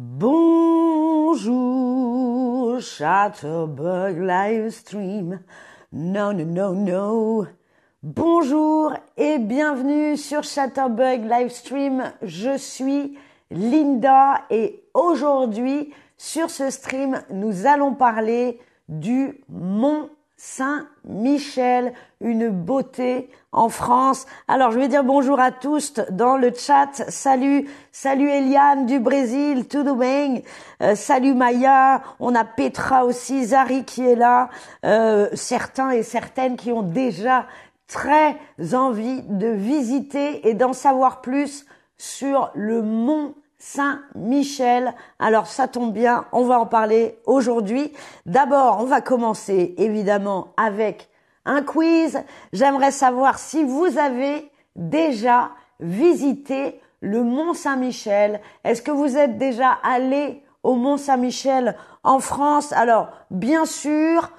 Bonjour, Chatterbug Livestream. Non, non, non, non. Bonjour et bienvenue sur Chatterbug Livestream. Je suis Linda et aujourd'hui, sur ce stream, nous allons parler du Mont Saint-Michel, une beauté en France. Alors, je vais dire bonjour à tous dans le chat. Salut, salut Eliane du Brésil, tout bien. Euh, salut Maya, on a Petra aussi, Zari qui est là, euh, certains et certaines qui ont déjà très envie de visiter et d'en savoir plus sur le mont Saint-Michel. Alors ça tombe bien, on va en parler aujourd'hui. D'abord, on va commencer évidemment avec un quiz. J'aimerais savoir si vous avez déjà visité le Mont Saint-Michel. Est-ce que vous êtes déjà allé au Mont Saint-Michel en France? Alors, bien sûr,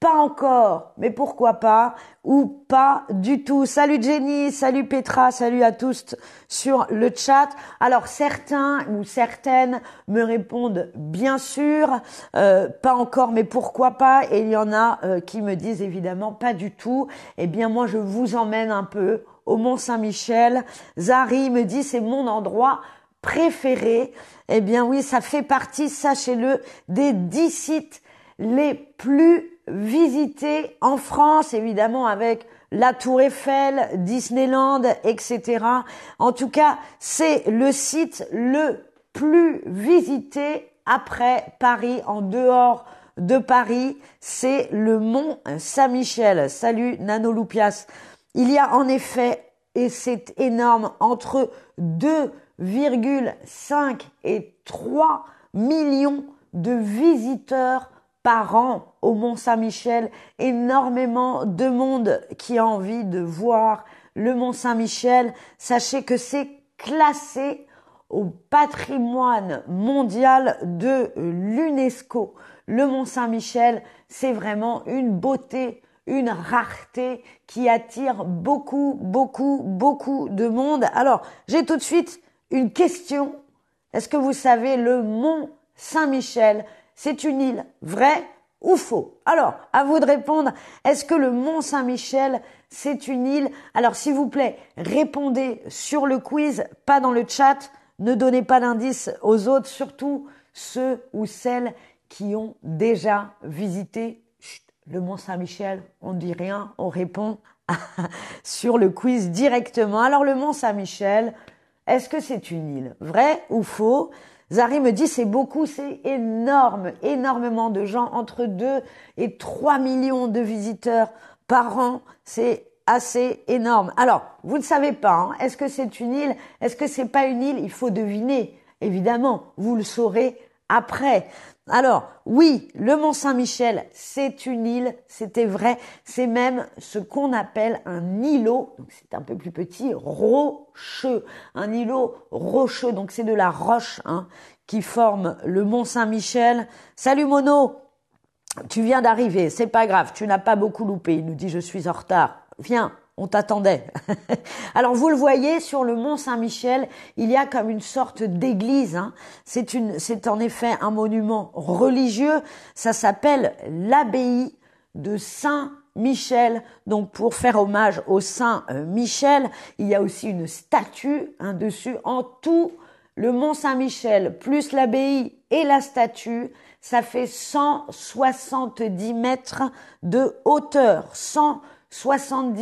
pas encore, mais pourquoi pas, ou pas du tout. Salut Jenny, salut Petra, salut à tous sur le chat. Alors certains ou certaines me répondent bien sûr, euh, pas encore, mais pourquoi pas, et il y en a euh, qui me disent évidemment pas du tout. Eh bien moi je vous emmène un peu au Mont Saint-Michel. Zari me dit c'est mon endroit préféré. Eh bien oui, ça fait partie, sachez-le, des dix sites les plus visiter en France, évidemment avec la Tour Eiffel, Disneyland, etc. En tout cas, c'est le site le plus visité après Paris, en dehors de Paris, c'est le mont Saint-Michel. Salut Nano Loupias. Il y a en effet, et c'est énorme, entre 2,5 et 3 millions de visiteurs par an au Mont Saint-Michel, énormément de monde qui a envie de voir le Mont Saint-Michel. Sachez que c'est classé au patrimoine mondial de l'UNESCO. Le Mont Saint-Michel, c'est vraiment une beauté, une rareté qui attire beaucoup, beaucoup, beaucoup de monde. Alors, j'ai tout de suite une question. Est-ce que vous savez le Mont Saint-Michel c'est une île, vrai ou faux? Alors, à vous de répondre, est-ce que le Mont Saint-Michel, c'est une île? Alors, s'il vous plaît, répondez sur le quiz, pas dans le chat, ne donnez pas d'indices aux autres, surtout ceux ou celles qui ont déjà visité. Le Mont Saint-Michel. On ne dit rien, on répond sur le quiz directement. Alors, le Mont Saint-Michel, est-ce que c'est une île Vrai ou faux? Zari me dit c'est beaucoup, c'est énorme, énormément de gens, entre 2 et 3 millions de visiteurs par an, c'est assez énorme. Alors, vous ne savez pas, hein, est-ce que c'est une île, est-ce que c'est pas une île? Il faut deviner, évidemment, vous le saurez après. Alors, oui, le Mont Saint-Michel, c'est une île, c'était vrai, c'est même ce qu'on appelle un îlot, donc c'est un peu plus petit, rocheux, un îlot rocheux, donc c'est de la roche hein, qui forme le Mont Saint-Michel. Salut Mono, tu viens d'arriver, c'est pas grave, tu n'as pas beaucoup loupé, il nous dit je suis en retard. Viens, on t'attendait. Alors vous le voyez sur le mont Saint-Michel, il y a comme une sorte d'église. Hein. C'est une, c'est en effet un monument religieux. Ça s'appelle l'abbaye de Saint Michel. Donc pour faire hommage au Saint Michel, il y a aussi une statue hein, dessus. En tout, le mont Saint-Michel plus l'abbaye et la statue, ça fait 170 mètres de hauteur. 170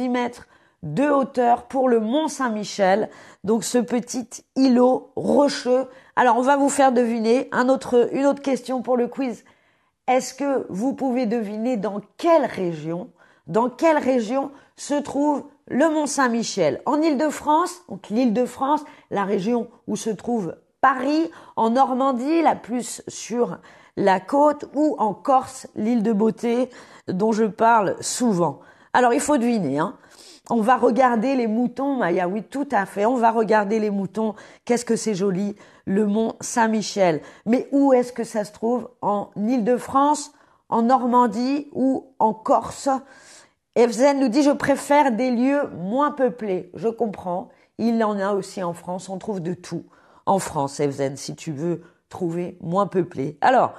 mètres de hauteur pour le Mont Saint-Michel, donc ce petit îlot rocheux. Alors on va vous faire deviner un autre, une autre question pour le quiz. Est-ce que vous pouvez deviner dans quelle région, dans quelle région se trouve le Mont Saint-Michel? En Île-de-France, donc l'Île-de-France, la région où se trouve Paris, en Normandie, la plus sur la côte, ou en Corse, l'île de Beauté, dont je parle souvent. Alors il faut deviner, hein. On va regarder les moutons, Maya, oui, tout à fait. On va regarder les moutons. Qu'est-ce que c'est joli, le mont Saint-Michel. Mais où est-ce que ça se trouve? En Île-de-France, en Normandie ou en Corse? Evzen nous dit, je préfère des lieux moins peuplés. Je comprends. Il en a aussi en France. On trouve de tout en France, Evzen, si tu veux trouver moins peuplé. Alors,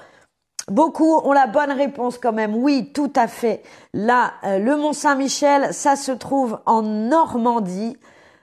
Beaucoup ont la bonne réponse quand même. Oui, tout à fait. Là, euh, le Mont Saint-Michel, ça se trouve en Normandie.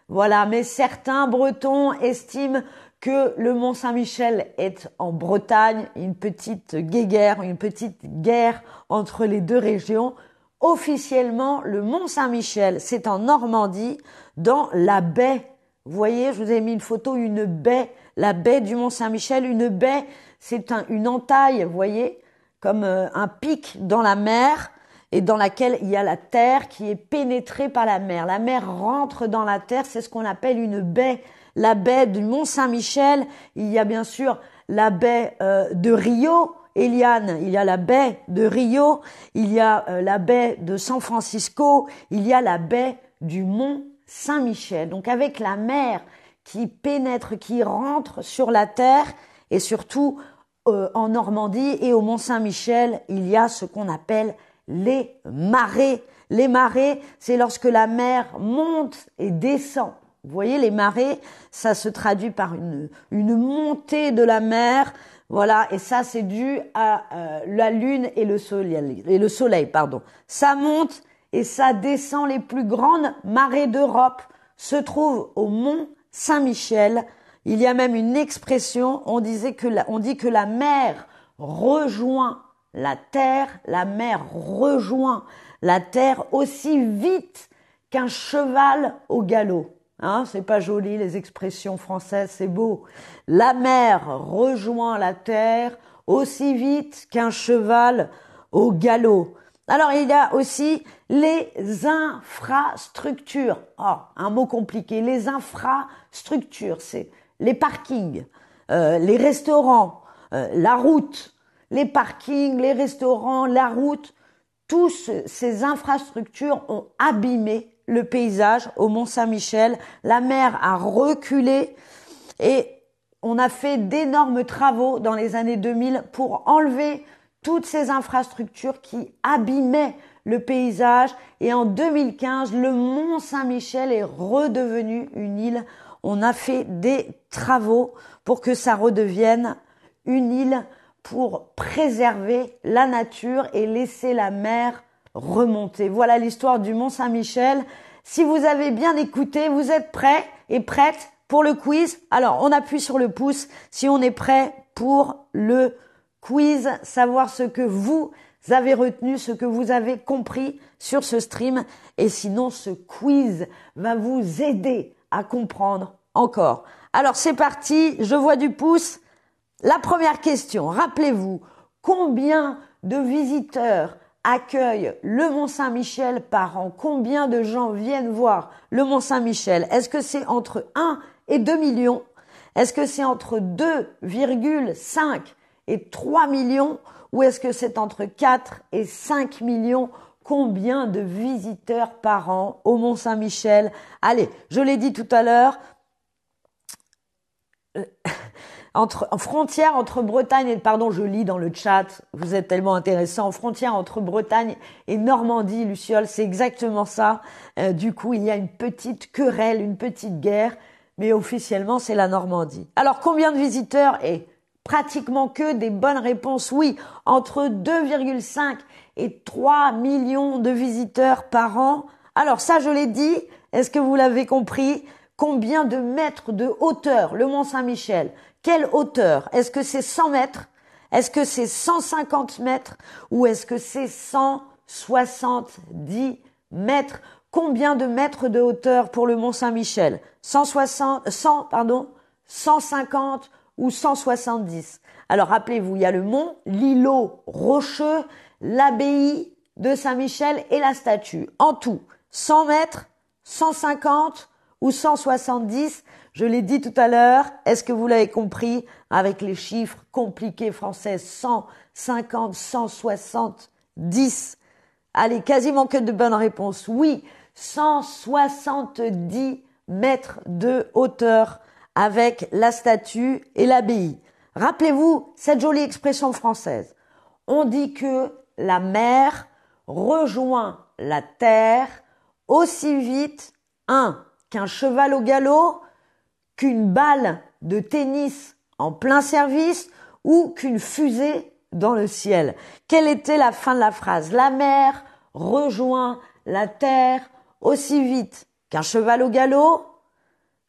Voilà, mais certains Bretons estiment que le Mont Saint-Michel est en Bretagne, une petite guéguerre, une petite guerre entre les deux régions. Officiellement, le Mont Saint-Michel, c'est en Normandie, dans la baie. Voyez, je vous ai mis une photo, une baie, la baie du Mont Saint-Michel, une baie, c'est une entaille, vous voyez, comme euh, un pic dans la mer et dans laquelle il y a la terre qui est pénétrée par la mer. La mer rentre dans la terre, c'est ce qu'on appelle une baie la baie du Mont Saint-Michel, il y a bien sûr la baie euh, de Rio, Eliane, il y a la baie de Rio, il y a euh, la baie de San Francisco, il y a la baie du Mont Saint-Michel. Donc avec la mer qui pénètre, qui rentre sur la terre et surtout euh, en Normandie et au Mont Saint-Michel, il y a ce qu'on appelle les marées. Les marées, c'est lorsque la mer monte et descend. Vous voyez, les marées, ça se traduit par une, une montée de la mer. Voilà, et ça c'est dû à euh, la lune et le soleil, et le soleil, pardon. Ça monte et ça descend. Les plus grandes marées d'Europe se trouvent au mont Saint-Michel. Il y a même une expression, on disait que on dit que la mer rejoint la terre, la mer rejoint la terre aussi vite qu'un cheval au galop. Hein, c'est pas joli les expressions françaises, c'est beau. La mer rejoint la terre aussi vite qu'un cheval au galop. Alors il y a aussi les infrastructures. Oh, un mot compliqué. Les infrastructures, c'est les parkings, euh, les restaurants, euh, la route, les parkings, les restaurants, la route. Tous ces infrastructures ont abîmé le paysage au Mont Saint-Michel. La mer a reculé et on a fait d'énormes travaux dans les années 2000 pour enlever toutes ces infrastructures qui abîmaient le paysage. Et en 2015, le Mont Saint-Michel est redevenu une île. On a fait des travaux pour que ça redevienne une île pour préserver la nature et laisser la mer remonter. Voilà l'histoire du Mont Saint-Michel. Si vous avez bien écouté, vous êtes prêts et prêtes pour le quiz? Alors, on appuie sur le pouce si on est prêt pour le quiz, savoir ce que vous avez retenu, ce que vous avez compris sur ce stream. Et sinon, ce quiz va vous aider à comprendre encore. Alors, c'est parti. Je vois du pouce. La première question. Rappelez-vous, combien de visiteurs accueille le Mont Saint-Michel par an? Combien de gens viennent voir le Mont Saint-Michel Est-ce que c'est entre 1 et 2 millions? Est-ce que c'est entre 2,5 et 3 millions Ou est-ce que c'est entre 4 et 5 millions? Combien de visiteurs par an au Mont Saint-Michel Allez, je l'ai dit tout à l'heure, euh, entre, en frontière entre Bretagne et, pardon, je lis dans le chat, vous êtes tellement intéressant, frontière entre Bretagne et Normandie, Luciole, c'est exactement ça. Euh, du coup, il y a une petite querelle, une petite guerre, mais officiellement, c'est la Normandie. Alors, combien de visiteurs et pratiquement que des bonnes réponses. Oui, entre 2,5 et 3 millions de visiteurs par an. Alors, ça, je l'ai dit, est-ce que vous l'avez compris? Combien de mètres de hauteur? Le Mont Saint-Michel quelle hauteur? Est-ce que c'est 100 mètres? Est-ce que c'est 150 mètres? Ou est-ce que c'est 170 mètres? Combien de mètres de hauteur pour le Mont Saint-Michel 160, 100, pardon, 150 ou 170 Alors rappelez-vous, il y a le mont, l'îlot rocheux, l'abbaye de Saint-Michel et la statue. En tout, 100 mètres, 150 ou 170 je l'ai dit tout à l'heure, est-ce que vous l'avez compris avec les chiffres compliqués français 150, 170 Allez, quasiment que de bonnes réponses. Oui, 170 mètres de hauteur avec la statue et l'abbaye. Rappelez-vous cette jolie expression française. On dit que la mer rejoint la terre aussi vite, un, qu'un cheval au galop, qu'une balle de tennis en plein service ou qu'une fusée dans le ciel. Quelle était la fin de la phrase? La mer rejoint la terre aussi vite qu'un cheval au galop,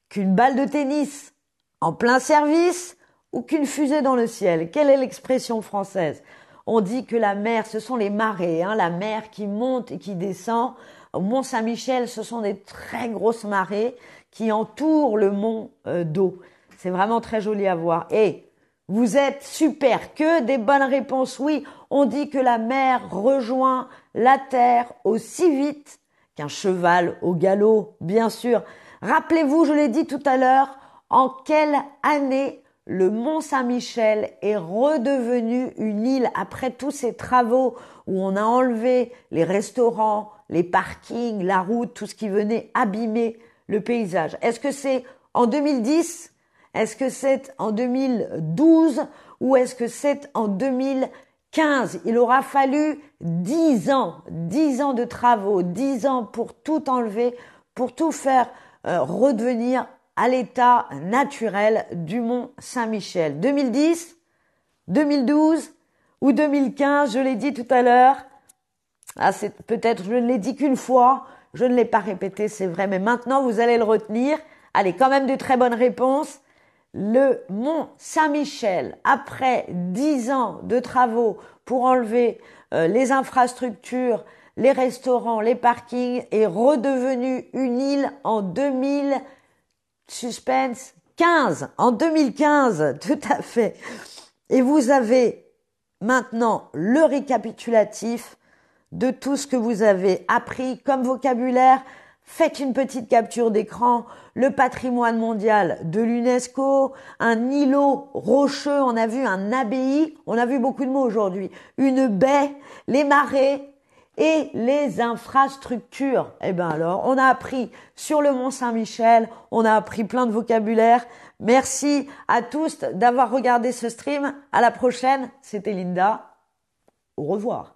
qu'une balle de tennis en plein service ou qu'une fusée dans le ciel. Quelle est l'expression française? On dit que la mer, ce sont les marées, hein, la mer qui monte et qui descend. Au Mont Saint-Michel, ce sont des très grosses marées qui entourent le mont euh, d'eau. C'est vraiment très joli à voir. Et vous êtes super, que des bonnes réponses. Oui, on dit que la mer rejoint la terre aussi vite qu'un cheval au galop, bien sûr. Rappelez-vous, je l'ai dit tout à l'heure, en quelle année le Mont Saint-Michel est redevenu une île après tous ces travaux où on a enlevé les restaurants, les parkings, la route, tout ce qui venait abîmer le paysage. Est-ce que c'est en 2010 Est-ce que c'est en 2012 ou est-ce que c'est en 2015 Il aura fallu 10 ans, 10 ans de travaux, 10 ans pour tout enlever, pour tout faire euh, redevenir à l'état naturel du mont Saint-Michel. 2010, 2012 ou 2015, je l'ai dit tout à l'heure. Ah, c'est peut-être, je ne l'ai dit qu'une fois, je ne l'ai pas répété, c'est vrai, mais maintenant vous allez le retenir. Allez, quand même de très bonnes réponses. Le mont Saint-Michel, après dix ans de travaux pour enlever euh, les infrastructures, les restaurants, les parkings, est redevenu une île en 2000 Suspense 15 en 2015, tout à fait. Et vous avez maintenant le récapitulatif de tout ce que vous avez appris comme vocabulaire. Faites une petite capture d'écran, le patrimoine mondial de l'UNESCO, un îlot rocheux, on a vu un abbaye, on a vu beaucoup de mots aujourd'hui, une baie, les marées, et les infrastructures. Eh ben alors, on a appris sur le Mont Saint-Michel, on a appris plein de vocabulaire. Merci à tous d'avoir regardé ce stream. À la prochaine, c'était Linda. Au revoir.